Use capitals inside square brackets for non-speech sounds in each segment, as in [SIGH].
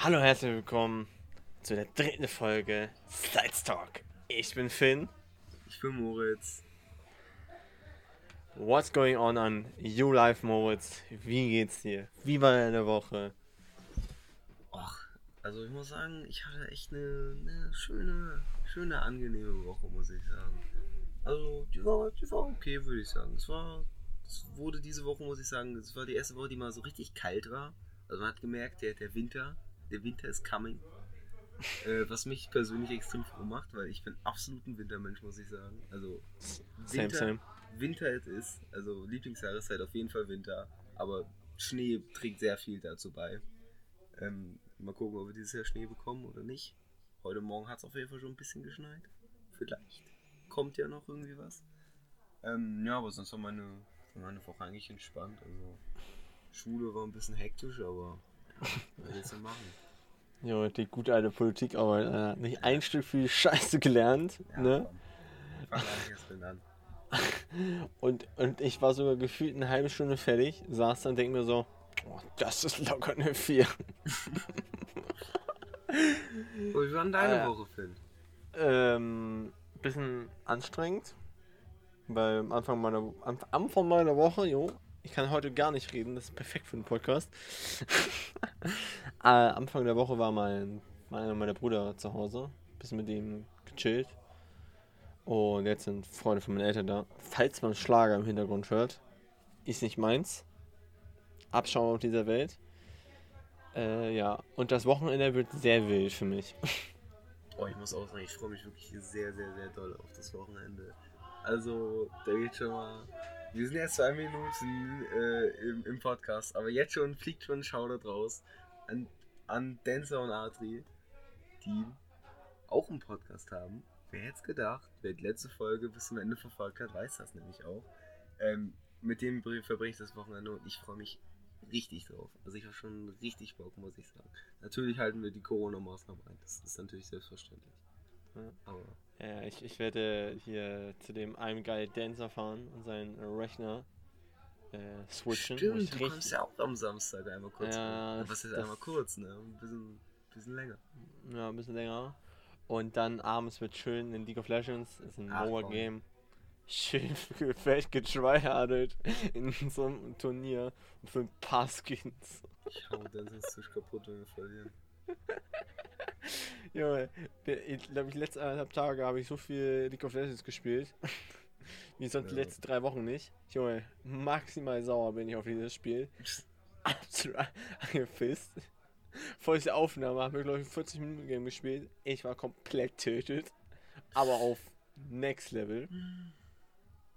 Hallo, herzlich willkommen zu der dritten Folge Sides Talk. Ich bin Finn. Ich bin Moritz. What's going on on You Life, Moritz? Wie geht's dir? Wie war deine Woche? Och, also ich muss sagen, ich hatte echt eine, eine schöne, schöne, angenehme Woche, muss ich sagen. Also die war, die war okay, würde ich sagen. Es war, es wurde diese Woche, muss ich sagen, es war die erste Woche, die mal so richtig kalt war. Also man hat gemerkt, der, der Winter, der Winter ist coming. äh, was mich persönlich extrem froh macht, weil ich bin absolut ein Wintermensch, muss ich sagen. Also Same, Winter, same. Winter es ist, also Lieblingsjahreszeit auf jeden Fall Winter, aber Schnee trägt sehr viel dazu bei. Ähm, mal gucken, ob wir dieses Jahr Schnee bekommen oder nicht. Heute Morgen hat es auf jeden Fall schon ein bisschen geschneit. Vielleicht kommt ja noch irgendwie was. Ähm, ja, aber sonst war meine, meine Woche eigentlich entspannt. Also Schule war ein bisschen hektisch, aber ja, [LAUGHS] was willst du machen? Jo, die gute alte Politikarbeit. Äh, nicht ein Stück viel Scheiße gelernt, Ja, ne? [LAUGHS] Und, und ich war sogar gefühlt eine halbe Stunde fertig, saß dann und denk mir so, oh, das ist locker eine 4. Oh, [LAUGHS] wie war denn deine Äh, Woche, Phil? Ähm, bisschen anstrengend. Weil am Anfang meiner, am Anfang meiner Woche, jo, ich kann heute gar nicht reden, das ist perfekt für einen Podcast. [LAUGHS] äh, Anfang der Woche war mein, mein, meiner Bruder zu Hause, bisschen mit ihm gechillt. Und jetzt sind Freunde von meinen Eltern da. Falls man Schlager im Hintergrund hört, ist nicht meins. Abschauen auf dieser Welt. Äh, ja, und das Wochenende wird sehr wild für mich. Oh, ich muss auch sagen, ich freue mich wirklich sehr, sehr, sehr doll auf das Wochenende. Also, da geht schon mal. Wir sind erst zwei Minuten äh, im, im Podcast, aber jetzt schon fliegt schon ein Shoutout raus an, an Dancer und Adri, die auch einen Podcast haben. Wer hätte es gedacht? Wer die letzte Folge bis zum Ende verfolgt hat, weiß das nämlich auch. Ähm, mit dem verbringe ich das Wochenende und ich freue mich richtig drauf. Also ich habe schon richtig Bock, muss ich sagen. Natürlich halten wir die Corona-Maßnahmen ein. Das ist natürlich selbstverständlich. Ja. Aber Ja, ich, ich werde hier zu dem einem geil Dancer fahren und seinen Rechner äh, switchen. stimmt, ich du kommst ja auch am Samstag einmal kurz. Ja, Was ist einmal kurz, ne? Ein bisschen, bisschen länger. Ja, ein bisschen länger. Und dann abends wird schön in League of Legends, ist ein. MOBA-Game. Schön [LAUGHS] fett getryhardet in so einem Turnier für ein paar Skins. Ich hau dann sonst Tisch kaputt, wenn wir verlieren. [LAUGHS] Junge, ich glaube, die letzten eineinhalb Tage habe ich so viel League of Legends gespielt. [LAUGHS] Wie sonst die Ja. letzten drei Wochen nicht. Junge, maximal sauer bin ich auf dieses Spiel. [LAUGHS] Absolut angepisst. Vollste Aufnahme, haben wir glaube ich 40 Minuten Game gespielt. Ich war komplett tötet. Aber auf Next Level.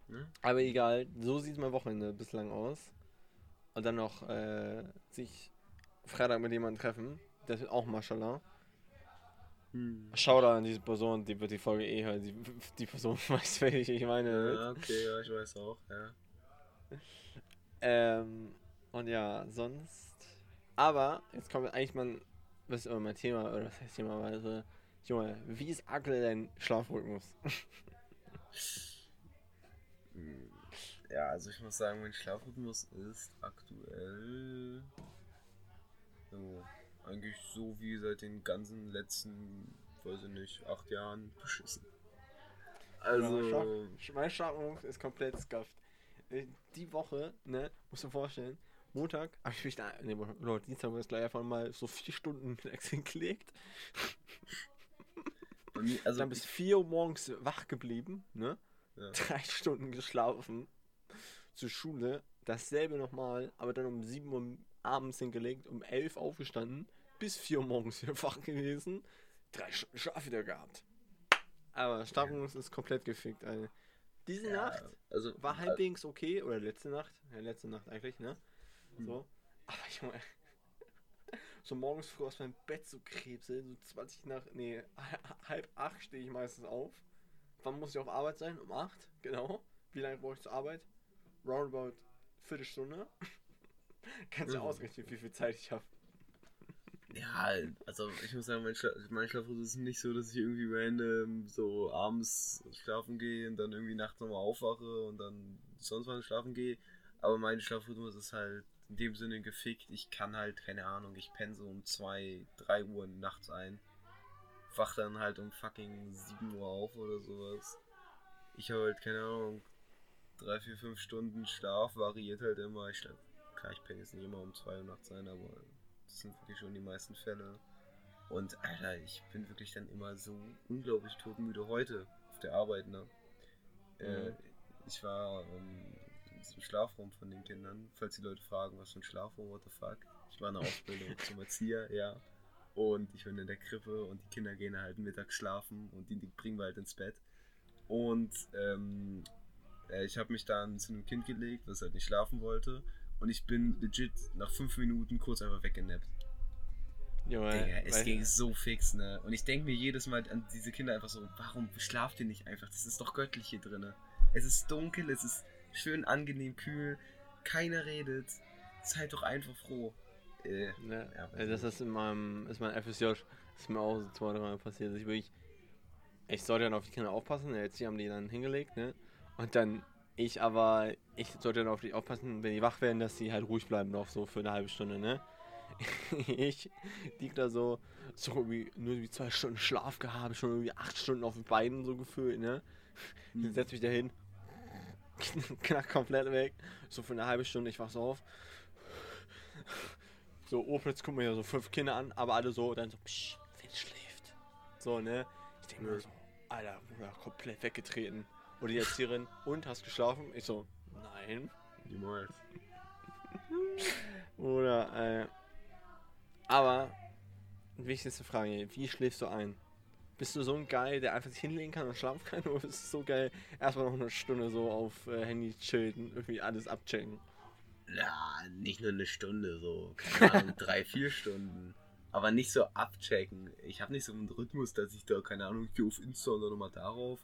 Ne? Aber egal, so sieht mein Wochenende bislang aus. Und dann noch äh, sich Freitag mit jemandem treffen. Das wird auch Mashallah. Hm. Schau da an diese Person, die wird die Folge eh hören. Die, die Person [LAUGHS] weiß, welche ich meine. Ja, okay, ja, ich weiß auch, ja. Ähm, und ja, sonst. Aber, jetzt kommt eigentlich mal. Was ist immer mein Thema, oder was heißt Thema? Also, Junge, wie ist aktuell dein Schlafrhythmus? Hm. Ja, also ich muss sagen, mein Schlafrhythmus ist aktuell so, eigentlich so wie seit den ganzen letzten, weiß ich nicht, acht Jahren beschissen. Also, Mein Schlafrhythmus ist komplett scuffed. Äh, Die Woche, ne, musst du dir vorstellen, Montag habe ich mich da. Ne, Leute, Dienstag ist gleich einfach mal so vier Stunden [LAUGHS] mittags hingelegt. mir, also dann bis 4 Uhr morgens wach geblieben, ne? ja. drei Stunden geschlafen, zur Schule, dasselbe nochmal, aber dann um 7 Uhr abends hingelegt, um 11 Uhr aufgestanden, bis 4 Uhr morgens wieder wach gewesen, drei Stunden Schlaf wieder gehabt. Aber Schlafrhythmus ist komplett gefickt, Alter. Diese Ja, Nacht also, war halbwegs okay, oder letzte Nacht, ja, letzte Nacht eigentlich, ne? Hm. So. Aber Junge, [LAUGHS] so morgens früh aus meinem Bett so krebse, so 20 nach, nee, [LAUGHS] halb acht stehe ich meistens auf. Wann muss ich auf Arbeit sein? Um 8, genau. Wie lange brauche ich zur Arbeit? Roundabout Viertelstunde. [LAUGHS] Kannst du Mhm. ausrechnen, wie viel Zeit ich habe. Ja, also ich muss sagen, mein, Schla mein Schlafrhythmus ist nicht so, dass ich irgendwie random so abends schlafen gehe und dann irgendwie nachts nochmal aufwache und dann sonst wann schlafen gehe. Aber mein Schlafrhythmus ist halt in dem Sinne gefickt. Ich kann halt, keine Ahnung, ich penne so um 2, 3 Uhr nachts ein. Wach dann halt um fucking 7 Uhr auf oder sowas. Ich habe halt, keine Ahnung, 3, 4, 5 Stunden Schlaf, variiert halt immer. Ich klar, ich penne jetzt nicht immer um 2 Uhr nachts ein, aber das sind wirklich schon die meisten Fälle. Und Alter, ich bin wirklich dann immer so unglaublich todmüde heute auf der Arbeit, ne? Äh, Mhm. ich war ähm, diesem Schlafraum von den Kindern, falls die Leute fragen, was für ein Schlafraum, what the fuck. Ich war in der Ausbildung zum Erzieher, [LAUGHS] ja. Und ich bin in der Krippe und die Kinder gehen halt mittags schlafen und die, die bringen wir halt ins Bett. Und ähm, äh, ich habe mich dann zu einem Kind gelegt, das halt nicht schlafen wollte. Und ich bin legit nach fünf Minuten kurz einfach weggenappt. Junge, Digga, es ging so fix, ne? Und ich denke mir jedes Mal an diese Kinder einfach so, warum schlaft ihr nicht einfach? Das ist doch göttlich hier drinne. Es ist dunkel, es ist schön angenehm kühl, keiner redet. Seid doch einfach froh. Äh, Ne, Ja, äh, das ist in meinem, ist mein FSJ, ist mir auch so zwei, dreimal passiert, dass ich wirklich, ich sollte dann auf die Kinder aufpassen, jetzt die haben die dann hingelegt, ne, und dann, ich aber, ich sollte dann auf die aufpassen, wenn die wach werden, dass die halt ruhig bleiben noch so für eine halbe Stunde, ne. [LAUGHS] ich lieg da so, so irgendwie nur wie zwei Stunden Schlaf gehabt, schon irgendwie acht Stunden auf den Beinen so gefühlt, ne. Hm. Setz mich da hin, [LAUGHS] knack komplett weg, so für eine halbe Stunde, ich wach so auf. So, Opitz gucken mir ja so fünf Kinder an, aber alle so, dann so, psch, wer schläft? So, ne? Ich denke mir so, Alter, Bruder, komplett weggetreten. Oder die Erzieherin, und, hast geschlafen? Ich so, nein. niemals. Oder, äh, aber, wichtigste Frage, wie schläfst du ein? Bist du so ein Geil, der einfach sich hinlegen kann und schlafen kann? [LAUGHS] Oder bist du so geil, erstmal noch eine Stunde so auf äh, Handy chillen, irgendwie alles abchecken? Ja, nicht nur eine Stunde, so, keine Ahnung, [LAUGHS] drei, vier Stunden. Aber nicht so abchecken. Ich habe nicht so einen Rhythmus, dass ich da, keine Ahnung, ich gehe auf Insta und dann nochmal darauf.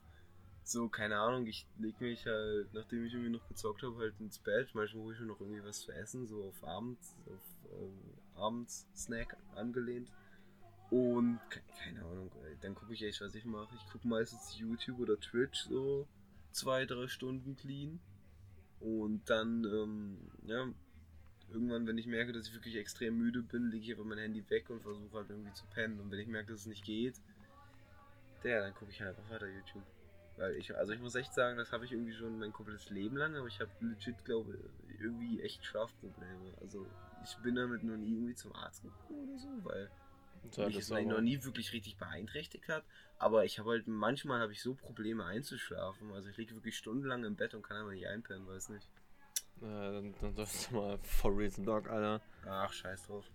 So, keine Ahnung, ich leg mich halt, nachdem ich irgendwie noch gezockt habe, halt ins Bett. Manchmal hole ich mir noch irgendwie was zu essen, so auf Abends, auf ähm, Abends-Snack angelehnt. Und ke- keine Ahnung, ey, dann gucke ich echt, was ich mache. Ich gucke meistens YouTube oder Twitch so zwei, drei Stunden clean. Und dann, ähm, ja, irgendwann, wenn ich merke, dass ich wirklich extrem müde bin, lege ich einfach mein Handy weg und versuche halt irgendwie zu pennen. Und wenn ich merke, dass es nicht geht, der, dann gucke ich halt einfach weiter YouTube. Weil ich, also ich muss echt sagen, das habe ich irgendwie schon mein komplettes Leben lang, aber ich habe legit, glaube ich, irgendwie echt Schlafprobleme. Also ich bin damit noch nie irgendwie zum Arzt gekommen oder so, weil So, mich das noch nie wirklich richtig beeinträchtigt hat. Aber ich habe halt, manchmal habe ich so Probleme einzuschlafen. Also ich liege wirklich stundenlang im Bett und kann aber nicht einpennen, weiß nicht. Äh, dann, dann sollst du mal for reason dog, Alter. Ach, scheiß drauf.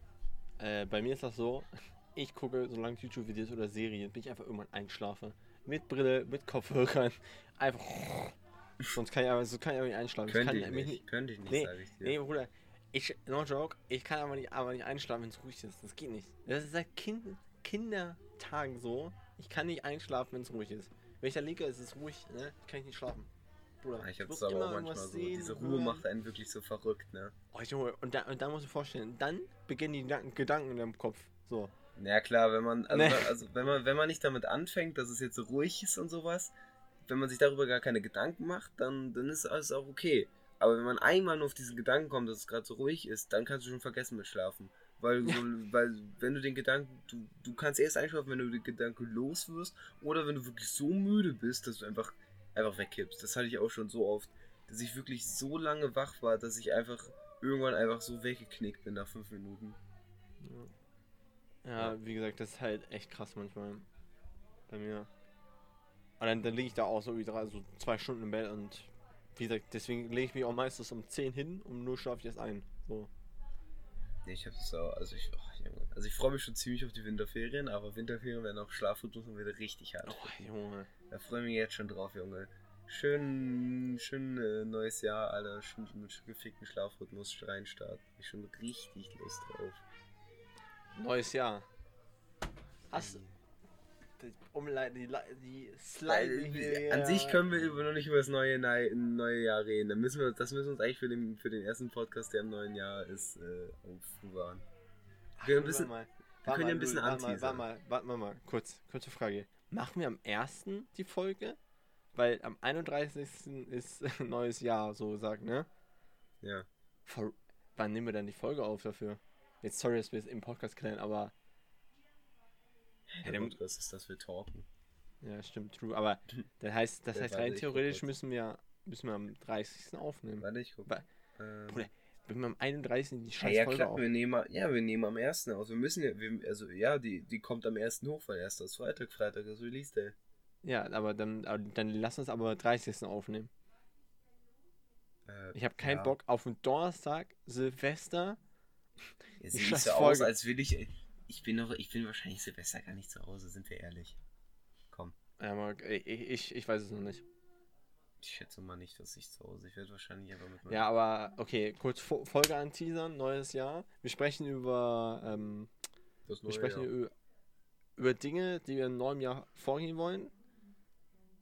Äh, bei mir ist das so, [LAUGHS] ich gucke, solange YouTube-Videos oder Serien, bin ich einfach irgendwann einschlafe. Mit Brille, mit Kopfhörern. Einfach. Sonst kann ich aber, so kann ich aber nicht einschlafen. Könnte kann ich mich nicht, könnte ich nicht, Nee, ich. Nee, Bruder, ich, no joke, ich kann aber nicht, aber nicht einschlafen, wenn es ruhig ist. Das geht nicht. Das ist seit kind, Kindertagen so. Ich kann nicht einschlafen, wenn es ruhig ist. Wenn ich da liege, ist es ruhig, ne? Kann ich nicht schlafen. Bruder, Ja, ich hab's aber auch manchmal so. sehen, Diese Ruhe hören. macht einen wirklich so verrückt, ne? Oh, Junge, und da, und da musst du dir vorstellen, dann beginnen die Gedanken, Gedanken in deinem Kopf. So. Ja klar, wenn man, also, Nee. also wenn man, wenn man nicht damit anfängt, dass es jetzt so ruhig ist und sowas, wenn man sich darüber gar keine Gedanken macht, dann, dann ist alles auch okay. Aber wenn man einmal nur auf diesen Gedanken kommt, dass es gerade so ruhig ist, dann kannst du schon vergessen mit Schlafen. Weil, so, weil wenn du den Gedanken, du, du kannst erst einschlafen, wenn du den Gedanken los wirst, oder wenn du wirklich so müde bist, dass du einfach, einfach wegkippst. Das hatte ich auch schon so oft, dass ich wirklich so lange wach war, dass ich einfach irgendwann einfach so weggeknickt bin nach fünf Minuten. Ja. Ja, wie gesagt, das ist halt echt krass manchmal. Bei mir. Und dann, dann liege ich da auch so wie drei, so zwei Stunden im Bett und wie gesagt, deswegen lege ich mich auch meistens um 10 hin und nur schlafe ich erst ein. So. Nee, ich hab's auch, also ich, oh, also ich freue mich schon ziemlich auf die Winterferien, aber Winterferien werden auch Schlafrhythmus und wieder richtig hart. Oh, Junge. Da freue ich mich jetzt schon drauf, Junge. Schön, schön äh, neues Jahr, Alter. Schön mit gefickten Schlafrhythmus reinstarten. Ich schon richtig Lust drauf. Neues Jahr. Hast du. Die Umleitung, die, die Slide. An sich können wir über, noch nicht über das neue, neue, Jahr reden. Da müssen wir, das müssen wir uns eigentlich für den, für den ersten Podcast, der im neuen Jahr ist, äh, aufbewahren. Ach, können ein bisschen- mal. wir können ja ein bisschen Louis, warte mal, warte mal, warte mal, mal, kurz, kurze Frage. Machen wir am 1. die Folge? Weil am 31. ist [LAUGHS] neues Jahr, so sagt, ne? Ja. For, wann nehmen wir dann die Folge auf dafür? Jetzt sorry, dass wir es im Podcast klären, aber. Der der- Podcast ist, dass wir talken. Ja, stimmt, true. Aber [LAUGHS] das heißt, das Ja, heißt rein theoretisch müssen wir, müssen wir am 30. aufnehmen. Warte, ich guck. Wa- Ähm, Bruder, Wenn wir am 31. die ja, scheiß ja, Folge klar, auf. wir nehmen, am- ja, wir nehmen am 1. aus. Wir müssen ja, wir, also ja, die, die kommt am 1. hoch, weil erst ist Freitag, Freitag ist Release Day. Ja, aber dann, dann lass uns aber 30. aufnehmen. Äh, Ich habe keinen ja. Bock auf einen Donnerstag, Silvester. Die sieht so aus, als will ich. Ich bin noch, ich bin wahrscheinlich Silvester gar nicht zu Hause, sind wir ehrlich. Komm, Ja, aber ich, ich, ich weiß es noch nicht. ich schätze mal nicht, dass ich zu Hause. Ich werde wahrscheinlich aber mit. Ja, aber okay, kurz Fo- Folge an Teasern, neues Jahr. Wir sprechen über, ähm, das wir neue sprechen Jahr. über, über Dinge, die wir im neuen Jahr vorgehen wollen.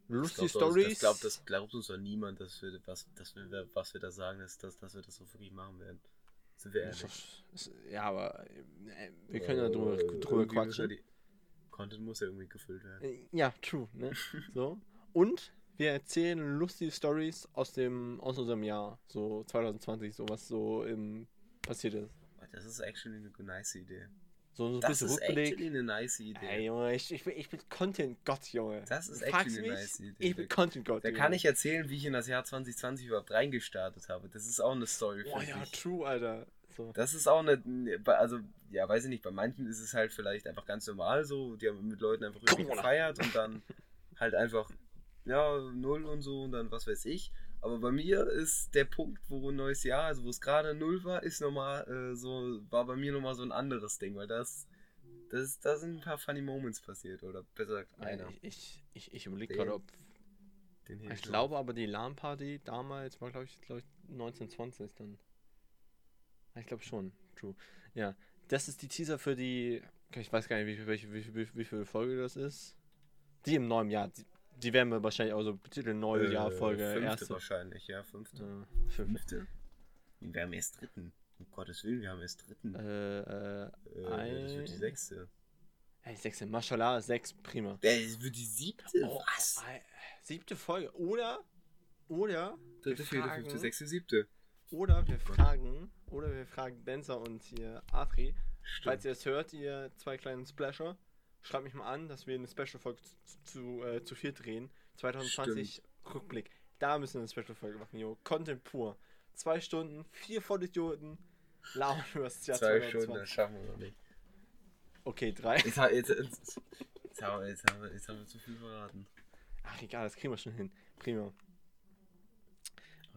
Ich Lustige Stories. Das glaubt, das glaubt uns doch niemand, dass wir, was, dass wir, was wir da sagen, ist, dass, dass wir das so wirklich machen werden. Sind wir ehrlich? doch- ist- Ja, aber äh, wir können ja drüber, Äh, drüber ja quatschen. die- Content muss ja irgendwie gefüllt werden. Äh, Ja, true, ne? [LAUGHS] So. Und wir erzählen lustige Stories aus dem, aus unserem Jahr, so 2020, so was so im, passiert ist. Das ist actually eine nice Idee. So ein Das bisschen ist Rückblick. actually eine nice Idee. Ey, Junge, ich, ich, bin, ich bin Content-Gott, Junge. Das ist actually fragst eine mich, nice Idee. Ich bin Content-Gott. Da Junge. kann ich erzählen, wie ich in das Jahr 2020 überhaupt reingestartet habe. Das ist auch eine Story für Boah, ja, sich. true, Alter. So. Das ist auch eine, also, ja, weiß ich nicht, bei manchen ist es halt vielleicht einfach ganz normal so, die haben mit Leuten einfach Corona. gefeiert und dann halt einfach, ja, null und so und dann was weiß ich. Aber bei mir ist der Punkt, wo ein neues Jahr, also wo es gerade null war, ist nochmal äh, so, war bei mir nochmal so ein anderes Ding, weil das, das, da sind ein paar funny Moments passiert, oder besser gesagt, einer. Ja, ich ich, ich, überlege gerade, ob. Den Ich glaube aber, die LAN-Party damals war, glaube ich, glaub ich, 1920 dann. Ich glaube schon, true. Ja, das ist die Teaser für die. Ich weiß gar nicht, wie, welche, wie, wie, wie viele Folge das ist. Die im neuen Jahr. Die, die werden wir wahrscheinlich auch so betiteln, neue Äh, erste. wahrscheinlich, ja, fünfte. Äh, fünf, Fünfte? Wir haben erst dritten. Um Gottes Willen, wir haben erst dritten. äh, äh, Äh, das wird die ein- sechste. hey, sechste, Mashallah, sechs, prima. Das wird die siebte? Oh, Was? siebte Folge. Oder, oder, Dritte, wir vierte, fragen- fünfte, sechste, siebte. oder wir fragen, oder wir fragen Benzer und hier Atri, Stimmt. Falls ihr es hört, ihr zwei kleinen Splasher, schreibt mich mal an, dass wir eine Special-Folge zu, zu, äh, zu viert drehen. 2020 Rückblick. Da müssen wir eine Special-Folge machen, jo. Content pur. Zwei Stunden, vier Vollidioten, lauern über das Jahr Zwei Stunden, 2020. das schaffen wir noch nicht. Okay, drei. Jetzt, jetzt, jetzt, jetzt, haben wir, jetzt, haben wir, jetzt haben wir zu viel verraten. Ach egal, das kriegen wir schon hin. Prima.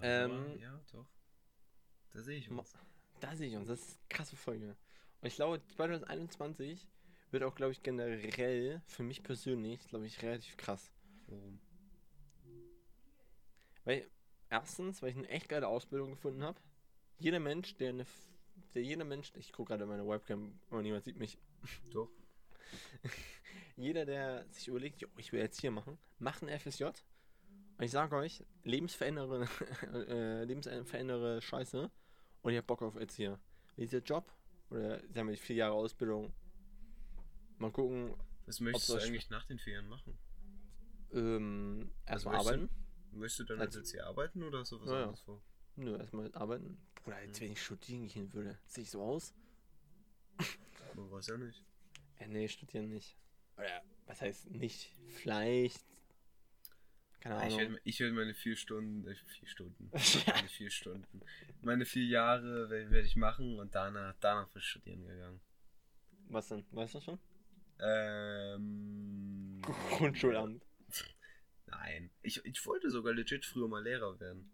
Ähm, ja, doch. Da sehe ich uns. Da sehe ich uns, das ist eine krasse Folge. Und ich glaube, 2021 wird auch, glaube ich, generell, für mich persönlich, glaube ich, relativ krass. Warum? Weil, erstens, weil ich eine echt geile Ausbildung gefunden habe. Jeder Mensch, der eine. Der jeder Mensch, ich gucke gerade in meine Webcam, aber niemand sieht mich. Doch. [LAUGHS] Jeder, der sich überlegt, jo, ich will jetzt hier machen, macht ein FSJ. Und ich sage euch, lebensverändere, [LAUGHS] äh, lebensverändere Scheiße. Und ihr habt Bock auf Erzieher. Dieser Job, oder sagen wir vier Jahre Ausbildung, mal gucken, Was möchtest du eigentlich nach den Ferien machen? ähm, erstmal du- arbeiten. Möchtest du dann Also- als jetzt hier arbeiten oder hast du was Ja, anderes vor? Nö, erstmal arbeiten. Bruder, als wenn ich studieren gehen würde. Sehe ich so aus? Man weiß ja nicht. Äh, nee, studieren nicht. Oder, was heißt nicht? Vielleicht. Keine Ah, Ich Ahnung. werde ich werd meine vier Stunden, äh, vier Stunden, [LAUGHS] meine vier Stunden, meine vier Jahre werde werd ich machen und danach, danach wird studieren gegangen. Was denn? Weißt du schon? Ähm, Grundschulamt. Nein, ich, ich wollte sogar legit früher mal Lehrer werden.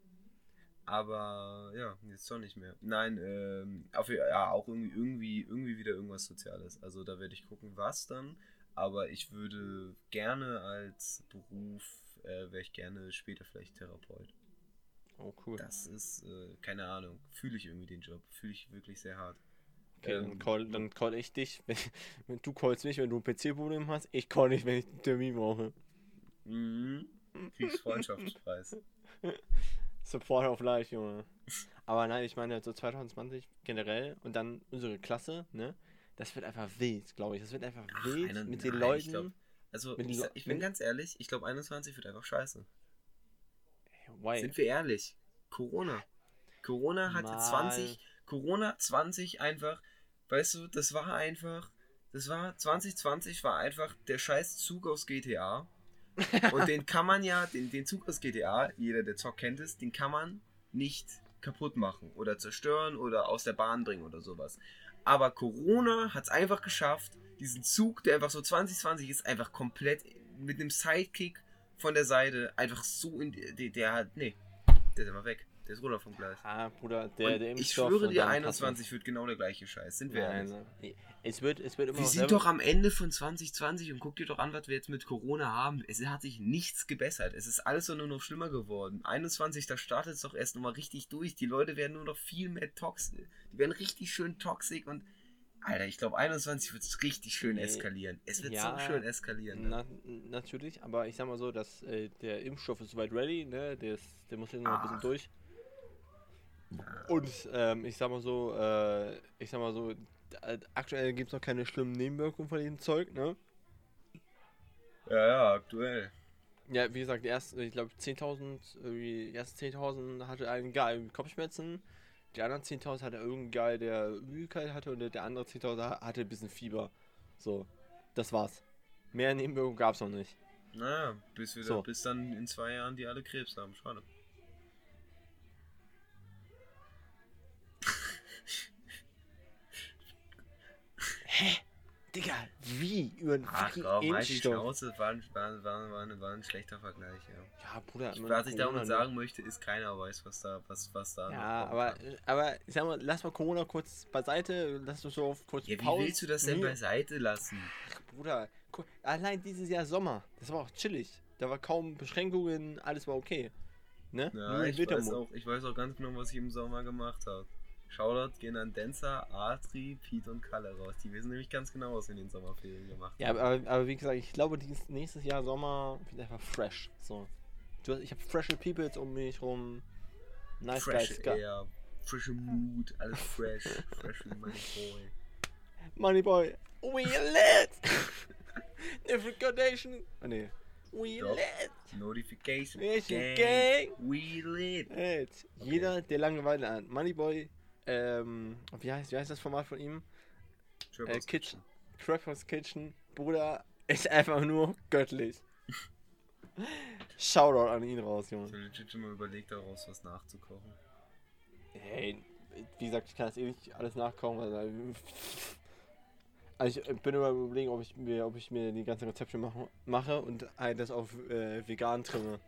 Aber ja, jetzt doch nicht mehr. Nein, ähm, auf, ja, auch irgendwie, irgendwie, irgendwie wieder irgendwas Soziales. Also da werde ich gucken, was dann. Aber ich würde gerne als Beruf, äh, wäre ich gerne später vielleicht Therapeut. Oh, cool. Das ist, äh, keine Ahnung, fühle ich irgendwie den Job. Fühle ich wirklich sehr hart. Okay, dann call, dann call ich dich. [LAUGHS] Wenn, wenn du callst mich, wenn du ein PC-Problem hast. Ich call dich, wenn ich einen Termin brauche. Mhm. Kriegst Freundschaftspreis. [LAUGHS] Support of Life, Junge. Aber nein, ich meine, so 2020 generell und dann unsere Klasse, ne? Das wird einfach wild, glaube ich. Das wird einfach Ach, wild eine- mit den nein, Leuten. ich glaub- Also, ich, ich bin ganz ehrlich, ich glaube 21 wird einfach scheiße. Why? Sind wir ehrlich? Corona. Corona hat Mal. 20, Corona 20 einfach, weißt du, das war einfach, das war 2020 war einfach der scheiß Zug aus GTA. Und den kann man ja, den, den Zug aus GTA, jeder der Zock kennt es, den kann man nicht kaputt machen oder zerstören oder aus der Bahn bringen oder sowas. Aber Corona hat es einfach geschafft, diesen Zug, der einfach so 2020 ist, einfach komplett mit einem Sidekick von der Seite einfach so in der, der hat, nee, der ist einfach weg. Der ist runter vom Gleis. Ah, Bruder, der, Und der ich Impfstoff schwöre und dir, dann 21 wird genau der gleiche Scheiß. Sind wir Nein, ehrlich? Es wird, es wird immer Wir sind doch am Ende von 2020 und guck dir doch an, was wir jetzt mit Corona haben. Es hat sich nichts gebessert. Es ist alles nur noch schlimmer geworden. 21, da startet es doch erst nochmal richtig durch. Die Leute werden nur noch viel mehr toxisch. Die werden richtig schön toxisch und. Alter, ich glaube, 21 wird es richtig schön Nee. eskalieren. Es wird Ja, so schön eskalieren. Ne? Na, natürlich, aber ich sag mal so, dass äh, der Impfstoff ist soweit ready, ne? Der, ist, der muss jetzt noch ein bisschen durch. Und ähm, ich sag mal so, äh, ich sag mal so, d- aktuell gibt es noch keine schlimmen Nebenwirkungen von diesem Zeug, ne? Ja, ja, aktuell. Ja, wie gesagt, erst, ich glaube 10.000, irgendwie, die ersten 10.000 hatte einen geil mit Kopfschmerzen, die anderen 10.000 hatte irgendeinen geil, der Übelkeit hatte und der andere 10.000 ha- hatte ein bisschen Fieber. So, das war's. Mehr Nebenwirkungen gab's noch nicht. Naja, bis, wir So. bis dann in zwei Jahren die alle Krebs haben. Schade. Digga, wie? Über einen Ach fucking komm, halt die. Schnauze, war ein, war, war, war, war ein schlechter Vergleich, ja. Ja, Bruder, Ich, was ich damit ne? sagen möchte, ist, keiner weiß, was da, was, was da Ja, aber, kann. aber ich sag mal, lass mal Corona kurz beiseite, lass uns so auf kurz Ja, wie Pause. willst du das denn Nee, beiseite lassen? Bruder, gu- allein dieses Jahr Sommer, das war auch chillig. Da war kaum Beschränkungen, alles war okay. Ne? Ja, ich weiß, auch, ich weiß auch ganz genau, was ich im Sommer gemacht habe. Shoutout gehen an Denzer, Atri, Pete und Kalle raus. Die wissen nämlich ganz genau, was wir in den Sommerferien gemacht Ja, haben. aber, aber wie gesagt, ich glaube, dieses nächstes Jahr Sommer wird einfach fresh. So. Ich habe freshe Peoples um mich rum. Nice Fresh guys. Air, frische Mood, alles fresh. [LAUGHS] fresh wie mein Boy. Money Boy, we lit! [LAUGHS] Notification. Oh nee. We Doch. lit! Notification. Gang. Gang. We lit. Jeder, der Langeweile hat. Moneyboy, ähm, wie heißt, wie heißt das Format von ihm? Trappers Kitchen. Trappers Kitchen. Bruder, ist einfach nur göttlich. Shoutout an ihn raus, Ich Junge. habe legit schon mal überlegt, daraus was nachzukochen. Hey, wie gesagt, ich kann das eh nicht alles nachkochen. Also, also ich bin immer überlegen, ob ich mir, ob ich mir die ganzen Rezepte mache, mache und halt das auf äh, vegan trimme.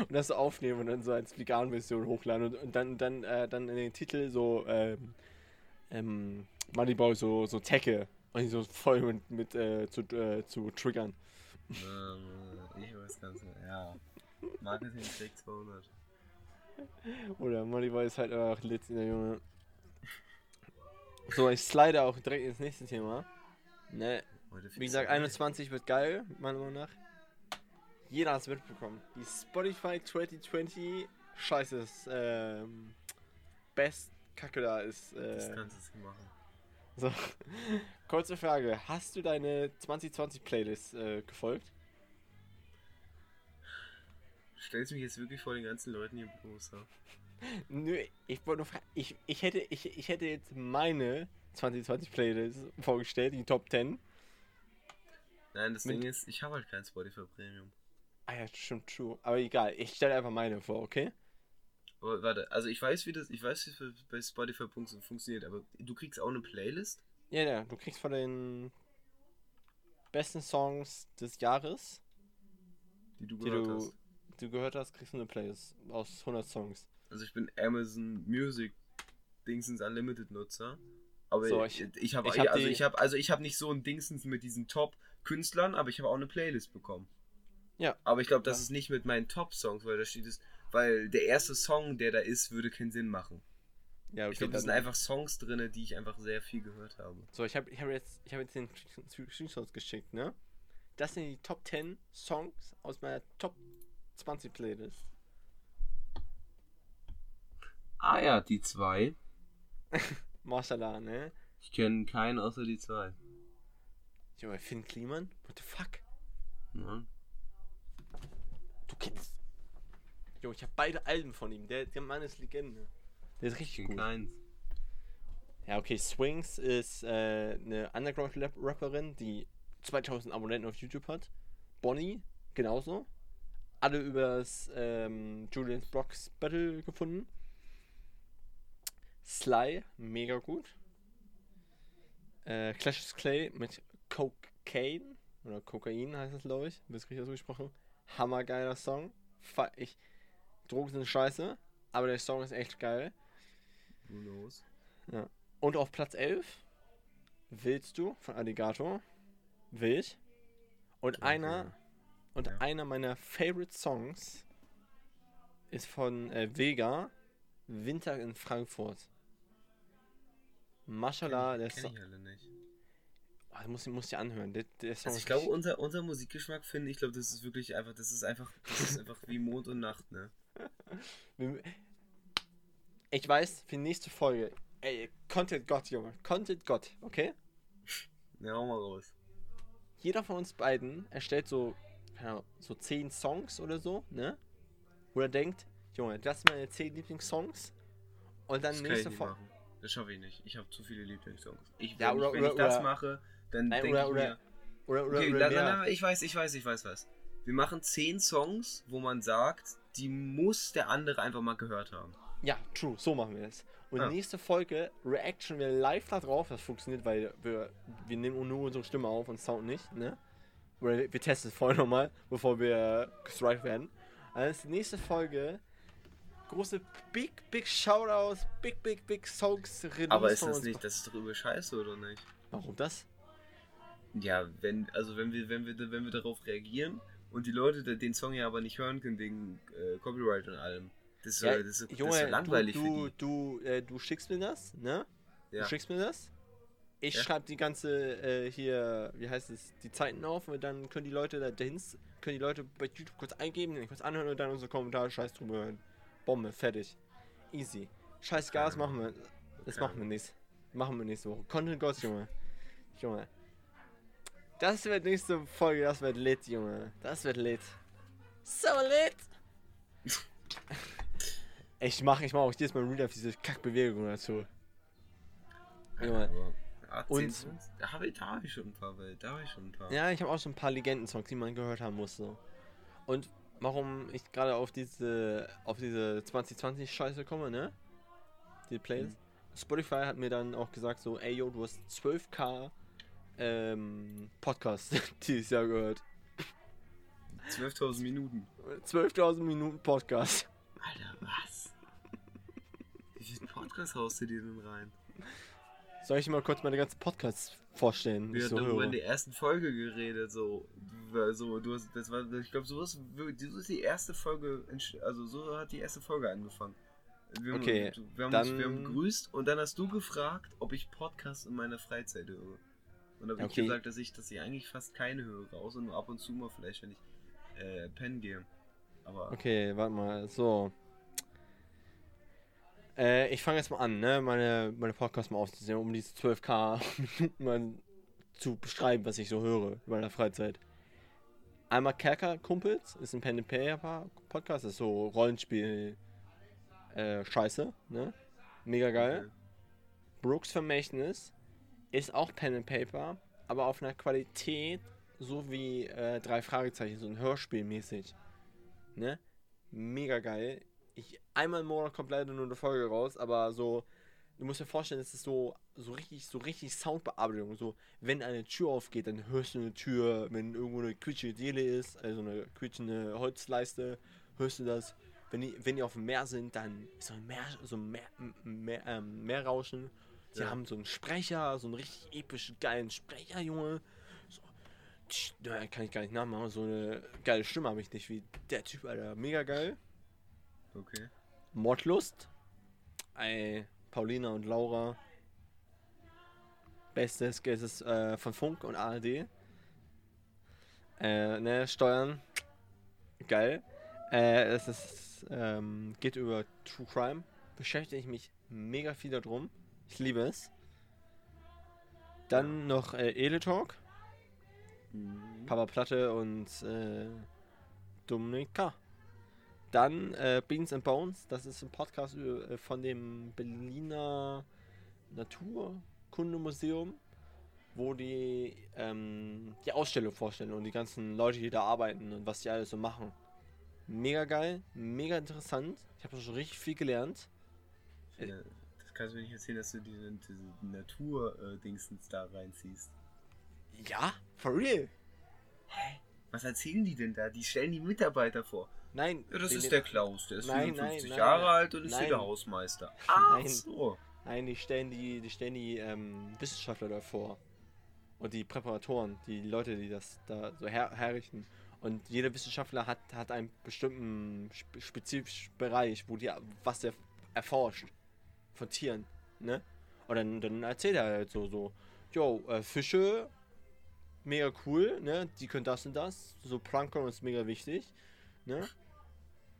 Und das so aufnehmen und dann so als Vegan-Version hochladen und, und dann, dann, äh, dann in den Titel so, ähm, ähm, Moneyball so, so tagge und so voll mit, mit äh, zu, äh, zu triggern. Ähm, ich weiß ganz. Ja. Marketing Trick 200. Oder Moneyball ist halt einfach lit, der Junge. So, ich slide auch direkt ins nächste Thema. Ne, wie gesagt, 21 wird geil, meiner Meinung nach. Jeder hat es mitbekommen. Die Spotify 2020 Scheiße ist, ähm, Best Kacke da ist, Das äh, kannst du machen. so. [LAUGHS] Kurze Frage, hast du deine 2020 Playlist äh, gefolgt? Stellst mich jetzt wirklich vor den ganzen Leuten hier bloß. [LAUGHS] Ja? Nö, ich wollte nur fragen, ich, ich, hätte, ich, ich hätte jetzt meine 2020 Playlist vorgestellt, die Top 10. Nein, das Mit- Ding ist, ich habe halt kein Spotify Premium. Ah ja, stimmt, true. Aber egal, ich stelle einfach meine vor, okay? Aber warte, also ich weiß, wie das, ich weiß, wie bei Spotify fun funktioniert, aber du kriegst auch eine Playlist? Ja, ja, du kriegst von den besten Songs des Jahres, Die du die gehört du, hast. du gehört hast, kriegst du eine Playlist aus 100 Songs. Also ich bin Amazon Music Dingsens Unlimited Nutzer. Aber So, ich, ich- ich habe ich hab also die- ich habe also ich habe nicht so ein Dingsens mit diesen Top Künstlern, aber ich habe auch eine Playlist bekommen. Ja. Aber ich glaube, das Ja. ist nicht mit meinen Top Songs, weil da steht es, weil der erste Song, der da ist, würde keinen Sinn machen. Ja, Ich glaube, da sind einfach Songs drin, die ich einfach sehr viel gehört habe. So, ich habe ich hab jetzt, ich hab jetzt den Screenshots geschickt, ne? Das sind die Top 10 Songs aus meiner Top 20 Playlist. Ah ja, die zwei. [LAUGHS] Mashallah, ne? Ich kenne keinen außer die zwei. Junge, Finn Kliman? What the fuck? Ja. Du kennst. Jo, ich habe beide Alben von ihm. Der, der Mann ist Legende. Der ist richtig gut. keins. Ja, okay, Swings ist äh, eine Underground-Rapperin, die 2000 Abonnenten auf YouTube hat. Bonnie, genauso. Alle übers ähm, Julian's Blocks Battle gefunden. Sly, mega gut. Äh, Clash Clay mit Cocaine. Oder Kokain heißt es, glaube ich. Wird richtig ausgesprochen. Hammergeiler Song. Ich, Drogen sind scheiße, aber der Song ist echt geil. Who knows? Und auf Platz 11 Willst du von Alligator. Wild. Und Okay. einer und Ja. einer meiner Favorite Songs ist von äh, Vega Winter in Frankfurt. Mashallah, der Song. Oh, das muss, ich- muss ich anhören. Der, der Also ich glaube, unser, unser Musikgeschmack finde ich, glaube, das ist wirklich einfach, das ist einfach, das ist einfach wie Mond und Nacht, ne? [LAUGHS] Ich weiß, für die nächste Folge. Ey, Content Gott, Junge. Content Gott, okay? Ja, hau mal raus. Jeder von uns beiden erstellt so, so 10 Songs oder so, ne? Wo er denkt, Junge, das sind meine 10 Lieblingssongs. Und dann Das nächste Folge. Das schaffe ich nicht. Ich habe zu viele Lieblingssongs. Ich, wenn Ja, oder- ich, wenn oder- ich das oder- mache, dann Nein, oder- ich oder- mir... Oder, oder, Okay, oder la- ich weiß, ich weiß, ich weiß was. Wir machen 10 Songs, wo man sagt, die muss der andere einfach mal gehört haben. Ja, true, so machen wir es. Und Ah. nächste Folge reaction wir live da drauf. Das funktioniert, weil wir, wir nehmen nur unsere Stimme auf und Sound nicht, ne? Oder wir testen es vorher nochmal, bevor wir gestrikt werden. Also nächste Folge. Große Big, Big Shoutouts, Big, Big, Big Songs. Release Aber ist das nicht, das ist doch übel scheiße, oder nicht? Warum das? Ja, wenn, also wenn wir, wenn wir, wenn wir darauf reagieren und die Leute de- den Song ja aber nicht hören können wegen äh, Copyright und allem. Das ist, Ja, das ist, das Junge, ist ja langweilig du, du, du, äh, du schickst mir das, ne? Ja. Du schickst mir das. Ich Ja. schreibe die ganze äh, hier, wie heißt es, die Zeiten auf und dann können die Leute da dahin, können die Leute bei YouTube kurz eingeben, dann kurz anhören und dann unsere Kommentare scheiß drüber hören. Bombe, fertig. Easy. Scheißegal, das Keine machen wir. Das Keine machen wir nicht. Machen wir nächste Woche. Content Gods, Junge. Junge. Das wird nächste Folge, das wird lit, Junge. Das wird lit. So lit! [LAUGHS] ich mach, ich mach auch jedes Mal Real auf diese Kackbewegung dazu. Junge. Ah, Und- 10 Songs? Da habe ich, da hab ich schon ein paar, weil da habe ich schon ein paar. Ja, ich habe auch schon ein paar Legenden-Songs, die man gehört haben muss. So. Und warum ich gerade auf diese auf diese 2020-Scheiße komme, ne? Die Playlist. Spotify hat mir dann auch gesagt so, ey yo, du hast 12k ähm, Podcast [LAUGHS] dieses Jahr gehört. 12.000 Minuten. 12.000 Minuten Podcast. Alter, was? Wie viel Podcast haust du dir denn rein? Soll ich mal kurz meine ganzen Podcasts vorstellen? Wir so darüber in der ersten Folge geredet, so. So, du hast, das war, ich glaube, so ist, so ist die erste Folge, also so hat die erste Folge angefangen. Wir haben, Okay, wir haben, dann- uns, wir haben gegrüßt und dann hast du gefragt, ob ich Podcasts in meiner Freizeit höre. Und da habe Okay. ich gesagt, dass ich, dass ich eigentlich fast keine höre, außer nur ab und zu mal vielleicht, wenn ich äh, pennen gehe. Aber Okay, warte mal. So. Äh, ich fange jetzt mal an, ne? Meine, meine Podcast mal aufzusehen, um diese 12k [LAUGHS] Minuten mal zu beschreiben, was ich so höre in meiner Freizeit. Einmal Kerker Kumpels, ist ein Pen and Paper Podcast, ist so Rollenspiel äh, Scheiße, ne? Mega geil. Okay. Brooks Vermächtnis ist auch Pen and Paper, aber auf einer Qualität so wie äh, drei Fragezeichen, so ein Hörspiel mäßig. Ne? Mega geil. Ich, einmal im Monat kommt leider nur eine Folge raus, aber so, du musst dir vorstellen, es ist so, so richtig, so richtig Soundbearbeitung. So, wenn eine Tür aufgeht, dann hörst du eine Tür, wenn irgendwo eine quietschende Diele ist, also eine quietschende Holzleiste, hörst du das. Wenn die, wenn die auf dem Meer sind, dann ist so ein Meer, so ein Meer, Meer, ähm, Meerrauschen. Sie Ja. haben so einen Sprecher, so einen richtig epischen, geilen Sprecher, Junge. So, tsch, na, kann ich gar nicht nachmachen. So eine geile Stimme habe ich nicht wie der Typ, Alter. Mega geil. Okay. Mordlust. Ey, Paulina und Laura. Bestes ist äh, von Funk und ARD. Äh, ne, Steuern. Geil. Äh, es ist, ähm, geht über True Crime. Beschäftige ich mich mega viel darum. Ich liebe es. Dann noch äh, Ele Talk. Mhm. Papa Platte und äh, Dominik K. dann äh, Beans and Bones, das ist ein Podcast äh, von dem Berliner Naturkundemuseum, wo die die Ausstellung vorstellen und die ganzen Leute, die da arbeiten und was die alles so machen. Mega geil, mega interessant. Ich habe schon richtig viel gelernt. Das kannst du mir nicht erzählen, dass du diese, diese Natur-Dingsens da reinziehst. Ja, for real. Hä? Was erzählen die denn da? Die stellen die Mitarbeiter vor. Nein. Ja, das ist der Klaus, der ist Nein, 54 nein, nein, Jahre nein. alt und ist hier Nein. der Hausmeister. [LAUGHS] Nein. Ach so. Nein, die stellen die, die stellen die ähm, Wissenschaftler davor. Und die Präparatoren, die Leute, die das da so her herrichten. Und jeder Wissenschaftler hat, hat einen bestimmten spe spezifischen Bereich, wo die was er erforscht. Von Tieren. Ne? Und dann, dann erzählt er halt so, so, jo, äh, Fische, mega cool, ne? Die können das und das. So Plankton ist mega wichtig. Ne?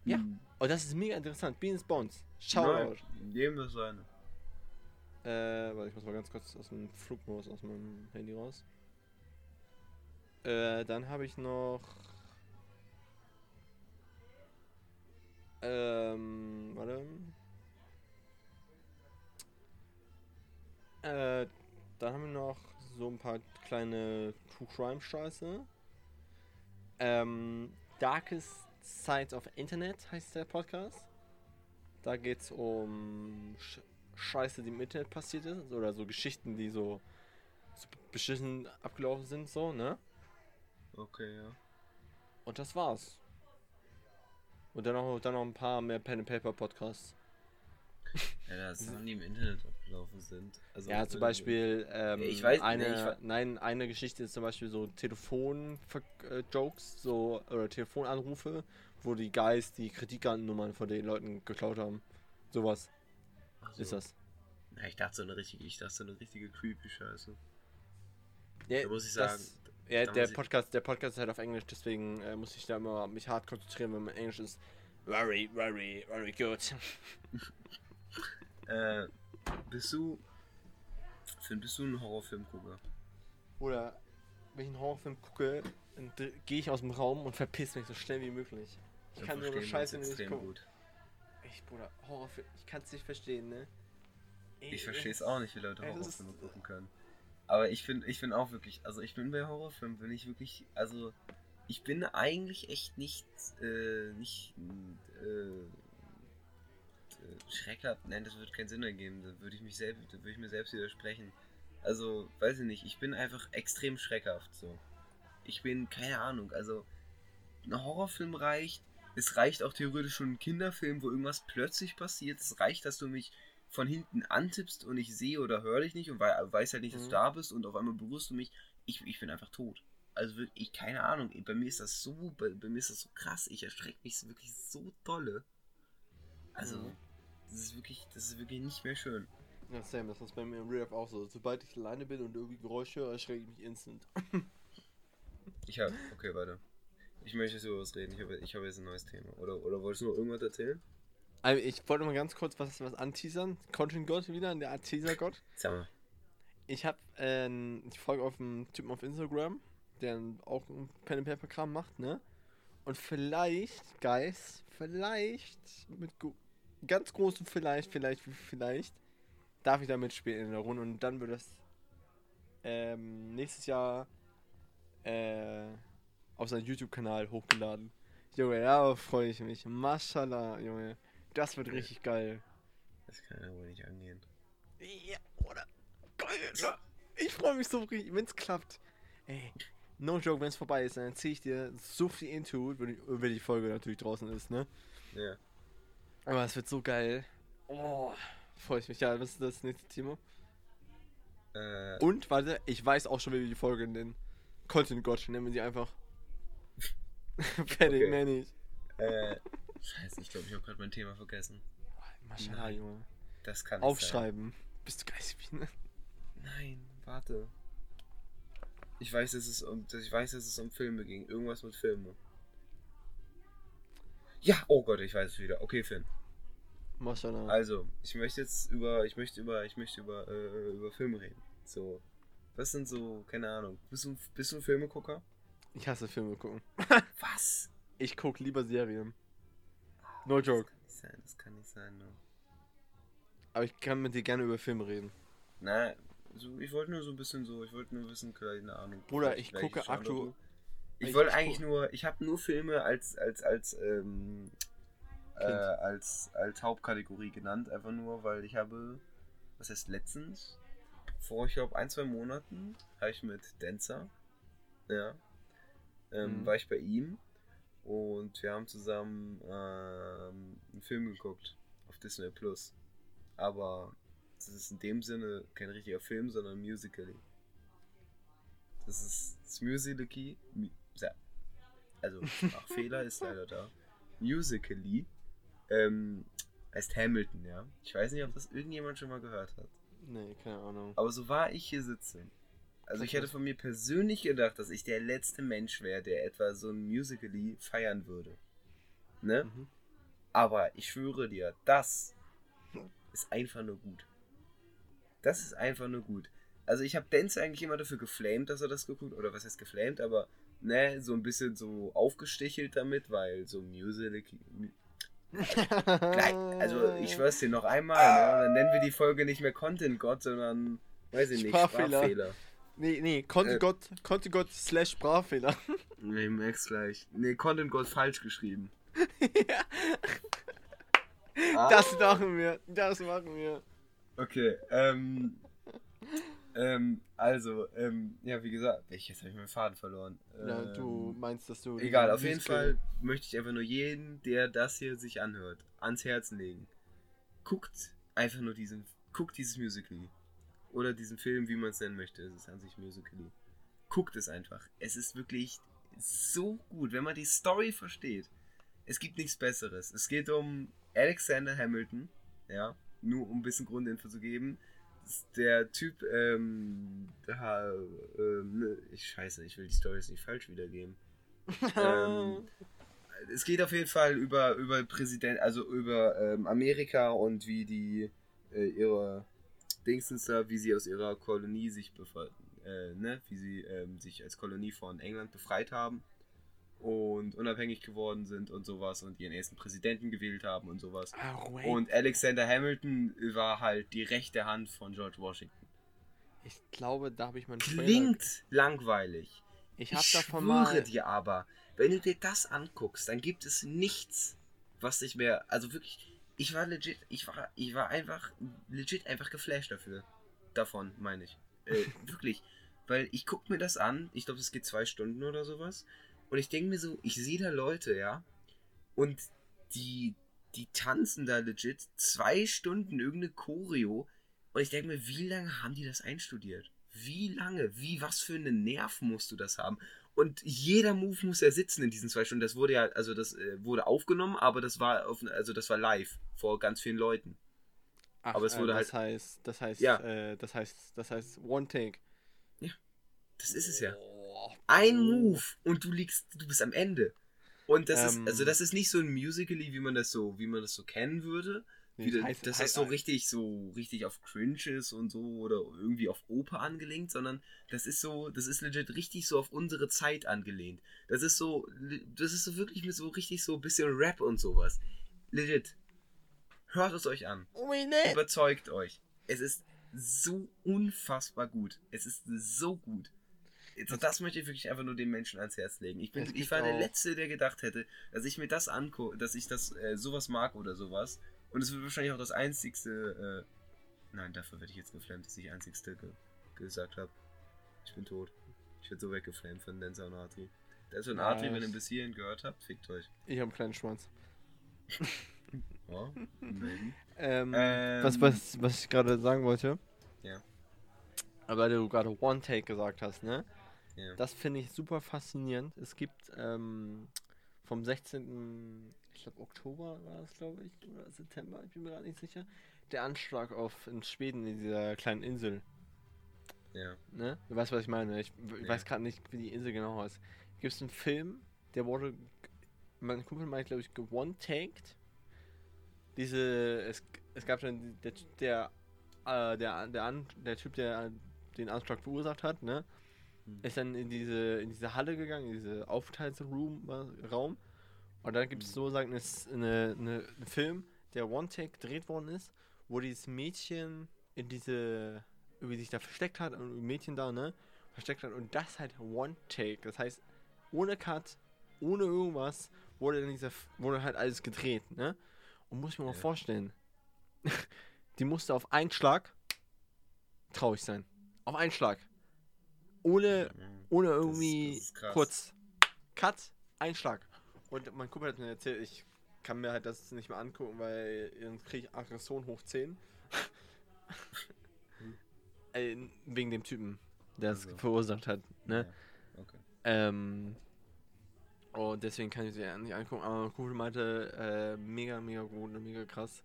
Ja. Hm. Und das ist mega interessant. Beans Bones. Schau Nein, Jedem das seine. Äh, warte, ich muss mal ganz kurz aus dem Flugmodus aus meinem Handy raus. Äh, dann habe ich noch. Ähm, warte. Äh, dann haben wir noch so ein paar kleine True Crime Scheiße. Ähm, Darkest Sides of Internet heißt der Podcast. Da geht's um Sch Scheiße, die im Internet passiert ist. Oder so Geschichten, die so, so beschissen abgelaufen sind, so, ne? Okay, ja. Und das war's. Und dann noch, dann noch ein paar mehr Pen and Paper Podcasts. Ja, das Sachen, die im Internet abgelaufen sind. Also, ja, zum Beispiel ähm, ich weiß- eine, nee, ich nein, eine Geschichte ist zum Beispiel so Telefon-Jokes, so oder Telefonanrufe, wo die Guys die Kreditkartennummern von den Leuten geklaut haben. Sowas so. ist das. Ja, ich dachte so eine richtige, ich dachte so eine richtige creepy Scheiße. Ja, Da muss ich das- sagen, Ja, da der Podcast, der Podcast ist halt auf Englisch, deswegen äh, muss ich da immer mich hart konzentrieren, wenn mein Englisch ist. Very, very, very good. Äh, bist du. Finn, bist du ein Horrorfilmgucker? Oder wenn ich einen Horrorfilm gucke, dann gehe ich aus dem Raum und verpiss mich so schnell wie möglich. Ich Dann kann nur eine Scheiße nicht gucken. gut. Ich, Bruder, Horrorfilm, ich kann es nicht verstehen, ne? Ich verstehe es auch nicht, wie Leute es ist- Horrorfilme gucken können. Aber ich finde ich find auch wirklich, also ich bin bei Horrorfilmen, bin ich wirklich, also ich bin eigentlich echt nicht, äh, nicht, äh, schreckhaft, nein, das wird keinen Sinn ergeben, da würde ich mich selbst, da würde ich mir selbst widersprechen. Also, weiß ich nicht, ich bin einfach extrem schreckhaft, so. Ich bin, keine Ahnung, also, ein Horrorfilm reicht, es reicht auch theoretisch schon ein Kinderfilm, wo irgendwas plötzlich passiert, es reicht, dass du mich von hinten antippst und ich sehe oder höre dich nicht und wei weiß halt nicht, dass Mhm. du da bist und auf einmal berührst du mich, ich, ich bin einfach tot. Also wirklich, ich, keine Ahnung, bei mir ist das so, bei, bei mir ist das so krass, ich erschrecke mich wirklich so dolle. Also, Mhm. Das ist wirklich, das ist wirklich nicht mehr schön. Ja, Sam, das ist bei mir im Real Life auch so. Sobald ich alleine bin und irgendwie Geräusche höre, erschrecke ich mich instant. [LAUGHS] Ich habe, okay, warte. Ich möchte jetzt über was reden, ich habe ich hab jetzt ein neues Thema. Oder, oder wolltest du noch irgendwas erzählen? Also ich wollte mal ganz kurz was, was anteasern. Content Gott wieder, der Teaser-Gott. Sag mal. Ich habe äh, ich folge auf einen Typen auf Instagram, der auch ein Pen and Paper Kram macht, ne? Und vielleicht, Guys, vielleicht mit ganz großem vielleicht, vielleicht, vielleicht darf ich da mitspielen in der Runde und dann wird das ähm, nächstes Jahr äh, auf seinen YouTube-Kanal hochgeladen. Junge, darauf freue ich mich. Mashallah, Junge. Das wird richtig geil. Das kann ja wohl nicht angehen. Ja, oder? Geil, Ich freue mich so richtig, wenn es klappt. Ey, no joke, wenn es vorbei ist, dann erzähle ich dir so viel into, wenn die, wenn die Folge natürlich draußen ist, ne? Ja. Aber es wird so geil. Oh, freue ich mich. Ja, was ist das nächste Thema? Äh, Und, warte, ich weiß auch schon, wie wir die Folge nennen. Content Gott, nennen wir sie einfach. [LAUGHS] Fertig, Okay. mehr nicht. äh, scheiße, ich glaube, ich habe gerade mein Thema vergessen. Mashallah, Nein. Junge. Das kann nicht Aufschreiben. Bist du geistig, ne? Sein. Nein, warte. Ich weiß, dass es um, dass ich weiß, dass es um Filme ging. Irgendwas mit Filmen. Ja, oh Gott, ich weiß es wieder. Okay, Finn. Mashallah. Also, ich möchte jetzt über, ich möchte über, ich möchte über, äh, über Filme reden. So, was sind so, keine Ahnung. Bist du, bist du ein Filmegucker? Ich hasse Filme gucken. [LAUGHS] Was? Ich gucke lieber Serien. No joke. Das kann nicht sein, das kann nicht sein, ne? Aber ich kann mit dir gerne über Filme reden. Na, so, ich wollte nur so ein bisschen so, ich wollte nur wissen, keine Ahnung. Bruder, ich gucke Genre aktu- du- Ich ich- wollte ich eigentlich nur, ich habe nur Filme als, als, als, ähm, äh, als, als Hauptkategorie genannt, einfach nur, weil ich habe, was heißt letztens, vor, ich glaube, ein, zwei Monaten, habe ich mit Dancer, ja, ähm, Mhm. war ich bei ihm und wir haben zusammen ähm, einen Film geguckt auf Disney Plus. Aber das ist in dem Sinne kein richtiger Film, sondern Musically. Das ist das Musically. Ja. Also, Fehler ist leider da. Musically ähm, heißt Hamilton, ja. Ich weiß nicht, ob das irgendjemand schon mal gehört hat. Nee, keine Ahnung. Aber so war ich hier sitze. Also ich hätte von mir persönlich gedacht, dass ich der letzte Mensch wäre, der etwa so ein Musically feiern würde. Ne? Mhm. Aber ich schwöre dir, das ist einfach nur gut. Das ist einfach nur gut. Also ich habe Dance eigentlich immer dafür geflamed, dass er das geguckt, oder was heißt geflamed, aber ne, so ein bisschen so aufgestichelt damit, weil so Musical... Also ich [LAUGHS] schwör's dir noch einmal, ne? Dann nennen wir die Folge nicht mehr Content God, sondern, weiß ich nicht, Sprachfehler. Sprachfehler. Nee, nee, konnte Äh. Gott, konnte Gott slash Sprachfehler. [LAUGHS] Nee, merk's gleich. Nee, Content God falsch geschrieben. Ah. Das machen wir, das machen wir. Okay, ähm. Ähm, also, ähm, ja, wie gesagt, ich, jetzt habe ich meinen Faden verloren. Ja, Ähm, du meinst, dass du. Egal, auf jeden Fall möchte ich einfach nur jeden, der das hier sich anhört, ans Herzen legen. Guckt einfach nur diesen, guckt dieses Musical. Oder diesen Film, wie man es nennen möchte. Es ist an sich Musical. Guckt es einfach. Es ist wirklich so gut, wenn man die Story versteht. Es gibt nichts Besseres. Es geht um Alexander Hamilton, ja, nur um ein bisschen Grundinfo zu geben. Der Typ, ähm, da, ähm, ne, ich scheiße, ich will die Story jetzt nicht falsch wiedergeben. [LAUGHS] ähm, es geht auf jeden Fall über, über Präsident, also über ähm, Amerika und wie die äh, ihre Dingsens da, wie sie aus ihrer Kolonie sich befreit, äh, ne, wie sie ähm, sich als Kolonie von England befreit haben und unabhängig geworden sind und sowas und ihren ersten Präsidenten gewählt haben und sowas. Wait. Und Alexander Hamilton war halt die rechte Hand von George Washington. ich glaube, da habe ich mal einen Trailer. Klingt langweilig. Ich Ich, habe davon schwöre mal. dir aber, wenn du dir das anguckst, dann gibt es nichts, was dich mehr. Also wirklich, ich war legit, ich war, ich war einfach legit einfach geflasht dafür. Davon, meine ich. Äh, [LAUGHS] wirklich. Weil ich guck mir das an, ich glaube, es geht zwei Stunden oder sowas. Und ich denke mir so, ich sehe da Leute, ja. Und die, die tanzen da legit zwei Stunden irgendeine Choreo. Und ich denke mir, wie lange haben die das einstudiert? Wie lange? Wie, was für einen Nerv musst du das haben? Und jeder Move muss ja sitzen in diesen zwei Stunden. Das wurde ja, also das äh, wurde aufgenommen, aber das war auf, also das war live vor ganz vielen Leuten. Ach, aber es wurde äh, das halt- heißt, das heißt, Ja. äh, das heißt, das heißt One Take. Das ist es ja. Ein. Move und du liegst, du bist am Ende. Und das Ähm. ist, also das ist nicht so ein Musically, wie man das so, wie man das so kennen würde. Nee, das, heißt- dass heißt- das so richtig, so richtig auf Cringe ist und so oder irgendwie auf Oper angelehnt, sondern das ist so, das ist legit richtig so auf unsere Zeit angelehnt. Das ist so, das ist so wirklich mit so richtig so ein bisschen Rap und sowas. Legit. Hört es euch an. Oh. Überzeugt euch. Es ist so unfassbar gut. Es ist so gut. Also das möchte ich wirklich einfach nur den Menschen ans Herz legen. Ich, bin, ich war der auch- Letzte, der gedacht hätte, dass ich mir das angucke, dass ich das äh, sowas mag oder sowas. Und es wird wahrscheinlich auch das einzigste. Äh, nein, dafür werde ich jetzt geflammt, dass ich einzigste ge gesagt habe. Ich bin tot. Ich werde so weggeflammt von Denzer und Atri. Denzer und Atri, wenn ihr bis hierhin gehört habt, fickt euch. Ich habe einen kleinen Schwanz. [LAUGHS] Maybe. Ähm, Ähm, was, was, was ich gerade sagen wollte. Ja. Aber weil du gerade One Take gesagt hast, ne? Ja. Das finde ich super faszinierend. Es gibt ähm, vom 16. Ich glaube Oktober war es, glaube ich, oder September, ich bin mir gerade nicht sicher. Der Anschlag auf in Schweden in dieser kleinen Insel. ja. Ne? Du weißt, was ich meine. Ich, ich Ja. weiß gerade nicht, wie die Insel genau heißt. Gibt es einen Film, der wurde, mein Kumpel meint, glaube ich, gewone-taked. Diese, es, es gab dann der, der, äh, der, der, An, der Typ, der den Anschlag verursacht hat, ne? Hm. Ist dann in diese, in diese Halle gegangen, in diese Aufenthaltsraum, Raum. Und dann gibt es so sagen, es eine, eine, einen Film, der One-Take gedreht worden ist, wo dieses Mädchen in diese, irgendwie sich da versteckt hat und Mädchen da, ne, versteckt hat und das halt One-Take. Das heißt, ohne Cut, ohne irgendwas, wurde dann dieser, wurde halt alles gedreht, ne? Und muss ich mir mal Ja. vorstellen, [LAUGHS] die musste auf einen Schlag traurig sein. Auf einen Schlag. Ohne, ohne Das- irgendwie das krass. kurz. Cut, Einschlag. Und mein Kumpel hat mir erzählt, ich kann mir halt das nicht mehr angucken, weil dann kriege ich Aggression hoch 10. äh, [LAUGHS] wegen dem Typen, der es Also. verursacht hat. Ne? Ja, okay. Ähm, und deswegen kann ich sie ja nicht angucken. Aber mein Kumpel meinte, äh, mega, mega gut und mega krass.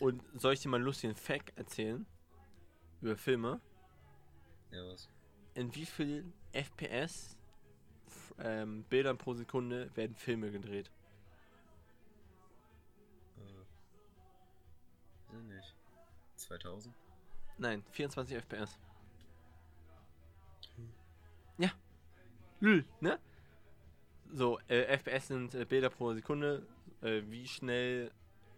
Und soll ich dir mal einen lustigen Fact erzählen? Über Filme? Ja, was? In wie viel FPS ähm, Bildern pro Sekunde werden Filme gedreht? Äh. Ich nicht. 2000? Nein, 24 FPS. Ja. Lül, ne? So, äh, FPS sind äh, Bilder pro Sekunde, äh, wie schnell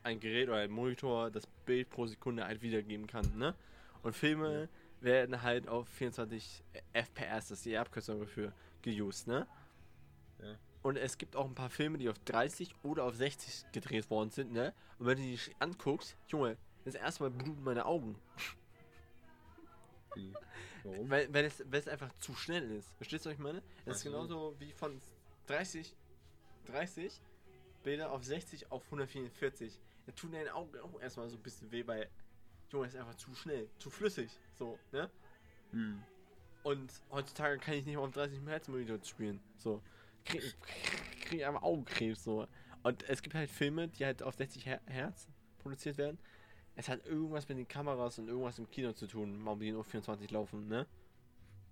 ein Gerät oder ein Monitor das Bild pro Sekunde halt wiedergeben kann, ne? Und Filme werden halt auf 24 FPS, das ist die Abkürzung dafür, geused, ne? Ja. Und es gibt auch ein paar Filme, die auf 30 oder auf 60 gedreht worden sind, ne? Und wenn du die anguckst, Junge, das erste Mal bluten meine Augen. Wie? Warum? Weil, weil, es, weil es einfach zu schnell ist. Verstehst du, was ich meine? Es ist so. genauso wie von 30, 30 Bilder auf 60 auf 144. Da tun deine Augen auch erstmal so ein bisschen weh, weil, Junge, ist einfach zu schnell, zu flüssig. So, ne? Hm. Und heutzutage kann ich nicht mehr auf 30 Hertz Monitor spielen. So. Krieg, krieg ich einfach Augenkrebs, so. Und es gibt halt Filme, die halt auf 60 Her Hertz produziert werden. Es hat irgendwas mit den Kameras und irgendwas im Kino zu tun, warum die nur 24 laufen, ne?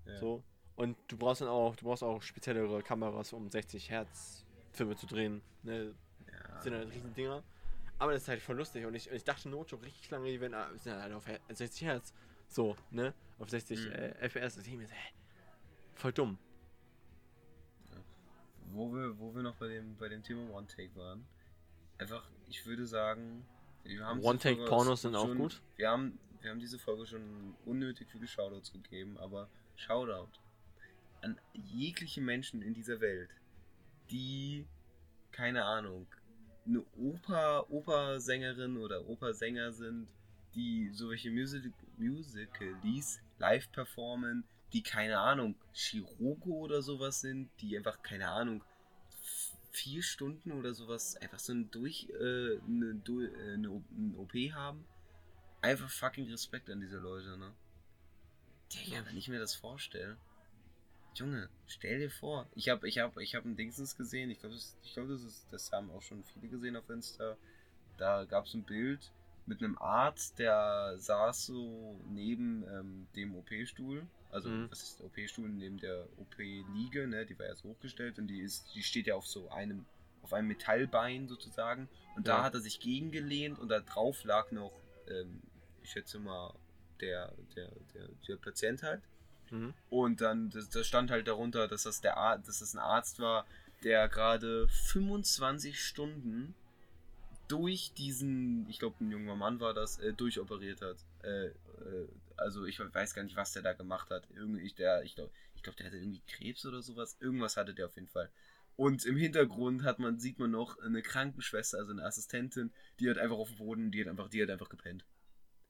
Ja. So. Und du brauchst dann auch, du brauchst auch speziellere Kameras, um 60 Hertz Filme zu drehen. Ne? Ja. Das sind halt riesen Dinger. Aber das ist halt voll lustig. Und ich, ich dachte schon richtig lange, die werden ah, sind halt auf Her- 60 Hertz. So, ne? Auf 60 Mhm. äh, FPS. Und ich mir so, hä? Voll dumm. Wo wir, wo wir noch bei dem, bei dem Thema One-Take waren. Einfach, ich würde sagen, wir haben diese One-Take-Pornos Folge sind auch gut. Wir haben, wir haben diese Folge schon unnötig viele Shoutouts gegeben, aber Shoutout an jegliche Menschen in dieser Welt, die, keine Ahnung, eine Oper, Opersängerin oder Opersänger sind, die so welche Music Musicalies live performen, die keine Ahnung, Chirurgo oder sowas sind, die einfach keine Ahnung, vier Stunden oder sowas einfach so ein durch äh, eine, äh, eine, O- ein OP haben. Einfach fucking Respekt an diese Leute, ne? Wenn ich mir das vorstelle. Junge, stell dir vor, ich habe ich hab, ich hab ein Dingsens gesehen, ich glaube, das, ich glaub, das, ist- das haben auch schon viele gesehen auf Insta. Da gab es ein Bild mit einem Arzt, der saß so neben ähm, dem OP-Stuhl. Also, Mhm. was ist der OP-Stuhl? Neben der OP-Liege, ne? Die war erst hochgestellt und die ist, die steht ja auf so einem, auf einem Metallbein sozusagen. Und da Ja. hat er sich gegengelehnt und da drauf lag noch, ähm, ich schätze mal, der, der, der, der Patient halt. Mhm. Und dann, das, das stand halt darunter, dass das, der Ar dass das ein Arzt war, der gerade 25 Stunden durch diesen, ich glaube, ein junger Mann war das, äh, durchoperiert hat. Äh, äh, also ich weiß gar nicht, was der da gemacht hat. Irgendwie, ich, der, ich glaube, ich glaub, der hatte irgendwie Krebs oder sowas. Irgendwas hatte der auf jeden Fall. Und im Hintergrund hat man, sieht man noch eine Krankenschwester, also eine Assistentin, die hat einfach auf dem Boden, die hat einfach, die hat einfach gepennt.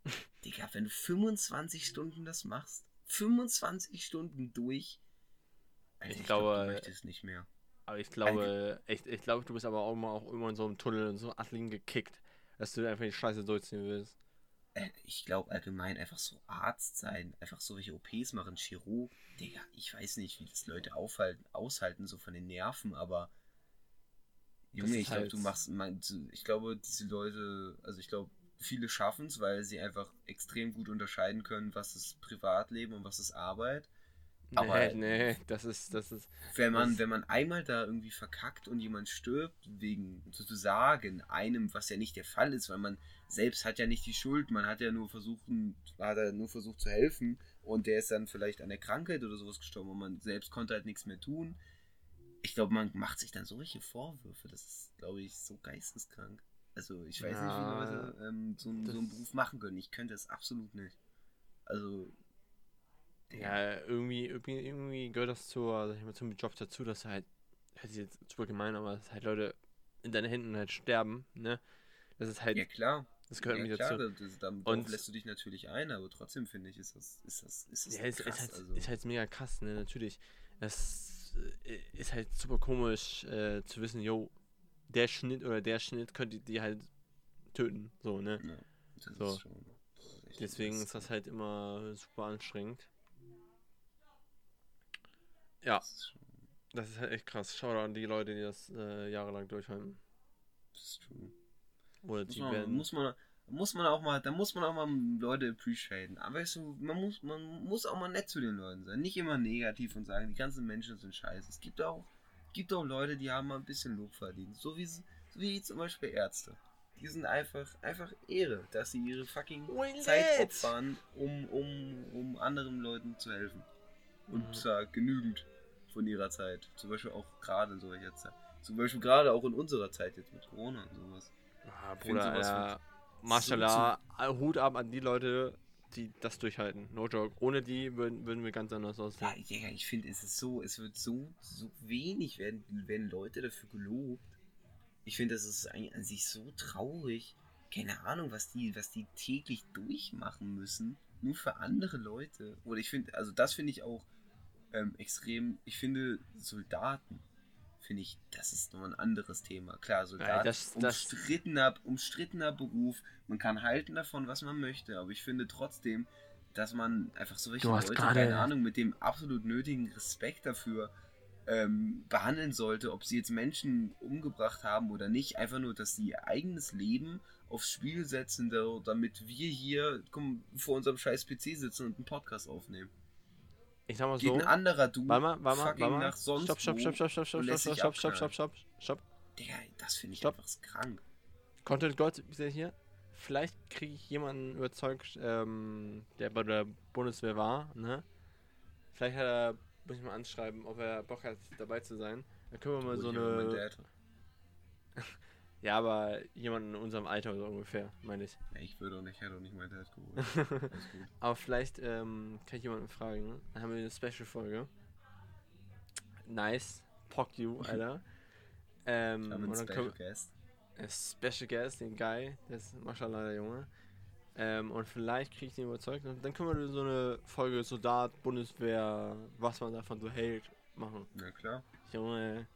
[LAUGHS] Digga, wenn du 25 Stunden das machst, 25 Stunden durch, Alter, Ich glaub, glaube, du möchtest nicht mehr. Aber ich glaube, ich, ich glaube, du bist aber auch mal auch immer in so einem Tunnel und so Athleten gekickt, dass du einfach die Scheiße durchziehen willst. Äh, Ich glaube allgemein einfach so Arzt sein, einfach so welche OPs machen, Chirurg. Digga, ich weiß nicht, wie das Leute aufhalten, aushalten, so von den Nerven, aber Junge, ich glaube, halt- du machst, mein, ich glaube, diese Leute, also ich glaube, viele schaffen es, weil sie einfach extrem gut unterscheiden können, was ist Privatleben und was ist Arbeit. Aber- nee, [LAUGHS] nee, das ist, das ist. Wenn man, Das- wenn man einmal da irgendwie verkackt und jemand stirbt, wegen sozusagen einem, was ja nicht der Fall ist, weil man selbst hat ja nicht die Schuld, man hat ja nur versucht, hat er nur versucht zu helfen und der ist dann vielleicht an der Krankheit oder sowas gestorben und man selbst konnte halt nichts mehr tun. ich glaube, man macht sich dann so welche Vorwürfe. Das ist, glaube ich, so geisteskrank. Also ich weiß Ja, nicht, wie Leute ähm, so, einen- so einen Beruf machen können. Ich könnte es absolut nicht. Also. Ja, irgendwie, irgendwie, irgendwie gehört das zur, sag ich mal, zum Job dazu, dass halt, das ist jetzt super gemein, aber dass halt Leute in deinen Händen halt sterben, ne? Das ist halt, Ja klar. das gehört ja, klar, dazu. das, das, Und- lässt du dich natürlich ein, aber trotzdem finde ich, ist das, ist das, ist das Ja, ist, krass. ist, halt, also. ist halt mega krass, ne? Natürlich. Das äh, ist halt super komisch äh, zu wissen, yo, der Schnitt oder der Schnitt könnte die halt töten, so, ne? ja, das so. ist schon. ist Deswegen ist das halt immer super anstrengend. Ja, Das ist schon. das ist halt echt krass. Schau an die Leute, die das äh, jahrelang durchhalten. Das ist true. Oder Muss die man, werden. muss man, muss man auch mal, da muss man auch mal Leute appreciaten. Aber weißt du, man muss, man muss auch mal nett zu den Leuten sein. Nicht immer negativ und sagen, die ganzen Menschen sind scheiße. Es gibt auch, gibt auch Leute, die haben mal ein bisschen Lob verdient. So wie, so wie zum Beispiel Ärzte. Die sind einfach, einfach Ehre, dass sie ihre fucking Will Zeit it? opfern, um, um, um anderen Leuten zu helfen. Und Mhm. zwar genügend von ihrer Zeit. Zum Beispiel auch gerade in solcher Zeit. Zum Beispiel gerade auch in unserer Zeit jetzt mit Corona und sowas. Ah, Bruder, sowas so Mashallah, Hut ab an die Leute, die das durchhalten. No joke. Ohne die würden, würden wir ganz anders Ja, aussehen. ja, ich finde, es ist so, es wird so, so wenig werden, werden Leute dafür gelobt. Ich finde, das ist an sich so traurig. Keine Ahnung, was die, was die täglich durchmachen müssen. Nur für andere Leute. Oder ich finde, also das finde ich auch ähm, extrem. Ich finde, Soldaten, finde ich, das ist nochmal ein anderes Thema. Klar, Soldaten, das- das- umstrittener, umstrittener Beruf. Man kann halten davon, was man möchte. Aber ich finde trotzdem, dass man einfach so hast Leute, gerade- keine Ahnung, mit dem absolut nötigen Respekt dafür ähm, behandeln sollte, ob sie jetzt Menschen umgebracht haben oder nicht. Einfach nur, dass sie ihr eigenes Leben aufs Spiel setzen, da- damit wir hier komm, vor unserem scheiß PC sitzen und einen Podcast aufnehmen. Ich sag mal Geht so. ein anderer Dude Warte mal, warte mal, fucking warte mal. nach sonst Stopp, stopp, stopp, stopp, stopp, stopp, stopp, stopp, stopp, stopp, abknallen. stopp, stopp. Digga, das finde ich Stopp. einfach krank. Content God ist ja hier. Vielleicht kriege ich jemanden überzeugt, ähm, der bei der Bundeswehr war, ne? Vielleicht hat er, muss ich mal anschreiben, ob er Bock hat, dabei zu sein. Dann können wir mal so eine. [LAUGHS] Ja, aber jemanden in unserem Alter so ungefähr, meine ich. Ja, ich würde auch nicht, hätte auch nicht mein Dad geholt. Aber vielleicht ähm, kann ich jemanden fragen. Dann haben wir eine Special-Folge. Nice. Pock you, [LAUGHS] Alter. Ähm, wir und einen dann Special Guest. äh, Special Guest, den Guy, der ist Maschallah der Junge. Ähm, und vielleicht kriege ich den überzeugt. Und dann können wir so eine Folge Soldat, Bundeswehr, was man davon so hält, machen. Ja, klar. Junge.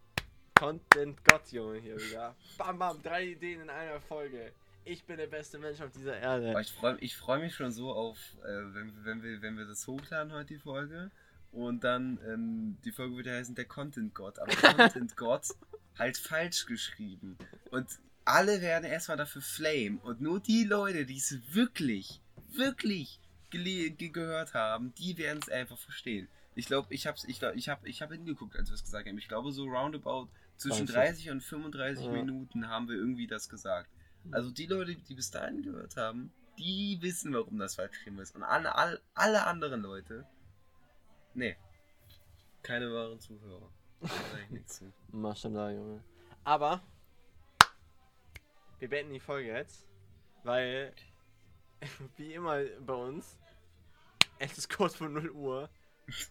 Content Gott, Junge, hier wieder. Bam, bam, drei Ideen in einer Folge. Ich bin der beste Mensch auf dieser Erde. ich freue ich freu mich schon so auf, äh, wenn, wenn, wir, wenn wir das hochladen heute, die Folge. Und dann, ähm, die Folge wird ja heißen der Content God. Aber Content God [LAUGHS] halt falsch geschrieben. Und alle werden erstmal dafür flame. Und nur die Leute, die es wirklich, wirklich ge gehört haben, die werden es einfach verstehen. Ich glaube, ich habe ich glaub, ich hab, ich hab hingeguckt, als wir es gesagt haben. Ich glaube, so roundabout zwischen 20. 30 und 35 Ja. Minuten haben wir irgendwie das gesagt. Also die Leute, die bis dahin gehört haben, die wissen, warum das falsch geschrieben ist. Und alle, alle, alle anderen Leute, nee, keine wahren Zuhörer. [LAUGHS] Da nichts zu. Maschallah, Junge. Aber wir beenden die Folge jetzt, weil [LAUGHS] wie immer bei uns, es ist kurz vor 0 Uhr.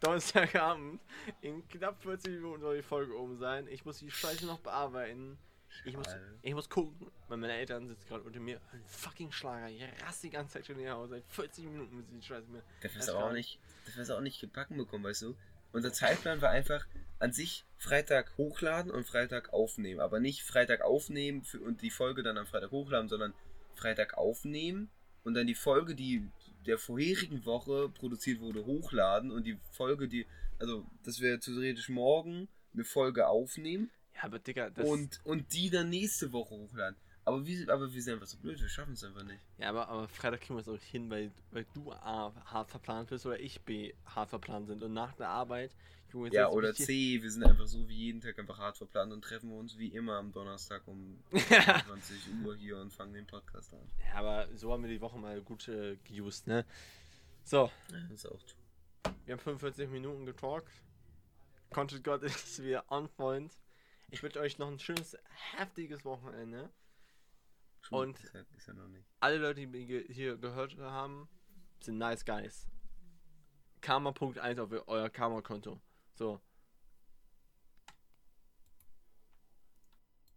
Donnerstagabend. In knapp 40 Minuten soll die Folge oben sein. Ich muss die Scheiße noch bearbeiten. Ich muss, ich muss gucken, weil meine Eltern sitzen gerade unter mir. Ein fucking Schlager. Ich raste die ganze Zeit schon hier Hause. Seit 40 Minuten müssen die Scheiße mir. Dafür ist auch kann- nicht, dafür ist auch nicht gebacken bekommen, weißt du? Unser Zeitplan war einfach an sich Freitag hochladen und Freitag aufnehmen. Aber nicht Freitag aufnehmen für, und die Folge dann am Freitag hochladen, sondern Freitag aufnehmen und dann die Folge, die der vorherigen Woche produziert wurde, hochladen und die Folge, die, also das wäre theoretisch morgen eine Folge aufnehmen Ja, aber Digga, das. und, und die dann nächste Woche hochladen. Aber wir, aber wir sind einfach so blöd, wir schaffen es einfach nicht. Ja, aber, aber Freitag kriegen wir es auch hin, weil, weil du A hart verplant bist oder ich B hart verplant sind. Und nach der Arbeit, Junge, jetzt Ja, oder C, wir sind einfach so wie jeden Tag einfach hart verplant und treffen uns wie immer am Donnerstag um [LAUGHS] 20 Uhr hier und fangen den Podcast an. Ja, aber so haben wir die Woche mal gut äh, geused, ne? So, Das ist auch true. wir haben 45 Minuten getalkt. Content God [LAUGHS] ist wieder on point. Ich wünsche euch noch ein schönes, heftiges Wochenende. Schon, Und- Ist ja, ist ja noch nicht. Alle Leute, die ge- hier gehört haben, sind nice guys. Karma.1 auf euer Karma-Konto. So,